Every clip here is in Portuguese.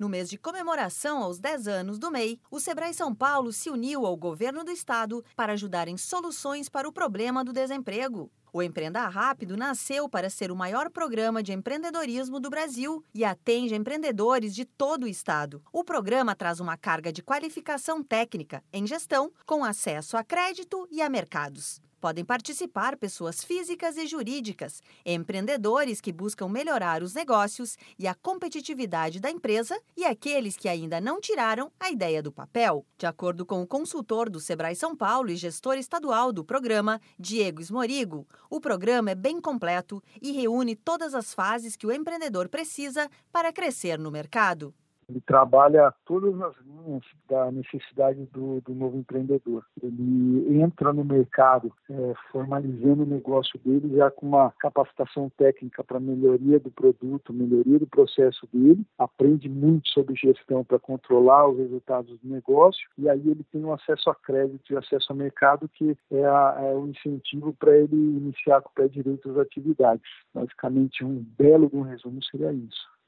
No mês de comemoração aos 10 anos do MEI, o Sebrae São Paulo se uniu ao governo do estado para ajudar em soluções para o problema do desemprego. O Empreenda Rápido nasceu para ser o maior programa de empreendedorismo do Brasil e atende empreendedores de todo o estado. O programa traz uma carga de qualificação técnica em gestão, com acesso a crédito e a mercados. Podem participar pessoas físicas e jurídicas, empreendedores que buscam melhorar os negócios e a competitividade da empresa e aqueles que ainda não tiraram a ideia do papel. De acordo com o consultor do Sebrae São Paulo e gestor estadual do programa, Diego Esmorigo, o programa é bem completo e reúne todas as fases que o empreendedor precisa para crescer no mercado. Ele trabalha todas as linhas da necessidade do, do novo empreendedor. Ele entra no mercado é, formalizando o negócio dele já com uma capacitação técnica para melhoria do produto, melhoria do processo dele, aprende muito sobre gestão para controlar os resultados do negócio e aí ele tem um acesso a crédito e acesso ao mercado que é, a, é o incentivo para ele iniciar com o pé direito as atividades. Basicamente, um belo um resumo seria isso.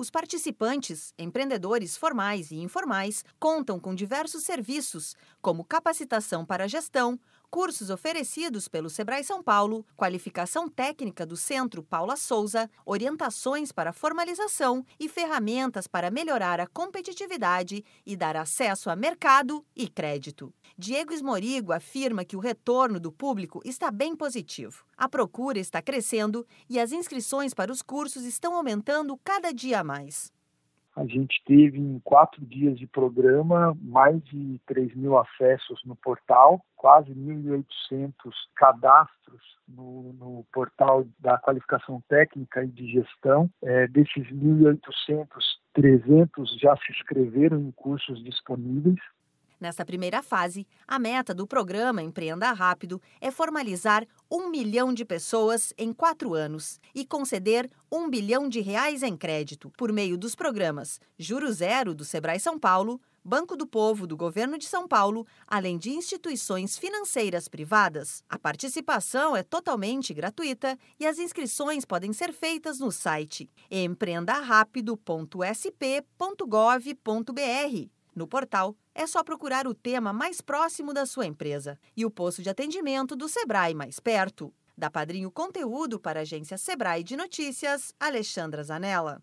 Os participantes, empreendedores formais e informais, contam com diversos serviços, como capacitação para gestão, cursos oferecidos pelo Sebrae São Paulo, qualificação técnica do Centro Paula Souza, orientações para formalização e ferramentas para melhorar a competitividade e dar acesso a mercado e crédito. Diego Esmorigo afirma que o retorno do público está bem positivo. A procura está crescendo e as inscrições para os cursos estão aumentando cada dia mais. A gente teve em quatro dias de programa mais de 3 mil acessos no portal, quase 1.800 cadastros no, no, portal da qualificação técnica e de gestão. É, desses 1.800, 300 já se inscreveram em cursos disponíveis. Nesta primeira fase, a meta do programa Empreenda Rápido é formalizar um milhão de pessoas em quatro anos e conceder um bilhão de reais em crédito por meio dos programas Juro Zero do Sebrae São Paulo, Banco do Povo do Governo de São Paulo, além de instituições financeiras privadas. A participação é totalmente gratuita e as inscrições podem ser feitas no site empreendarápido.sp.gov.br. No portal, é só procurar o tema mais próximo da sua empresa e o posto de atendimento do Sebrae mais perto. Da Padrinho Conteúdo para a agência Sebrae de Notícias, Alexandra Zanella.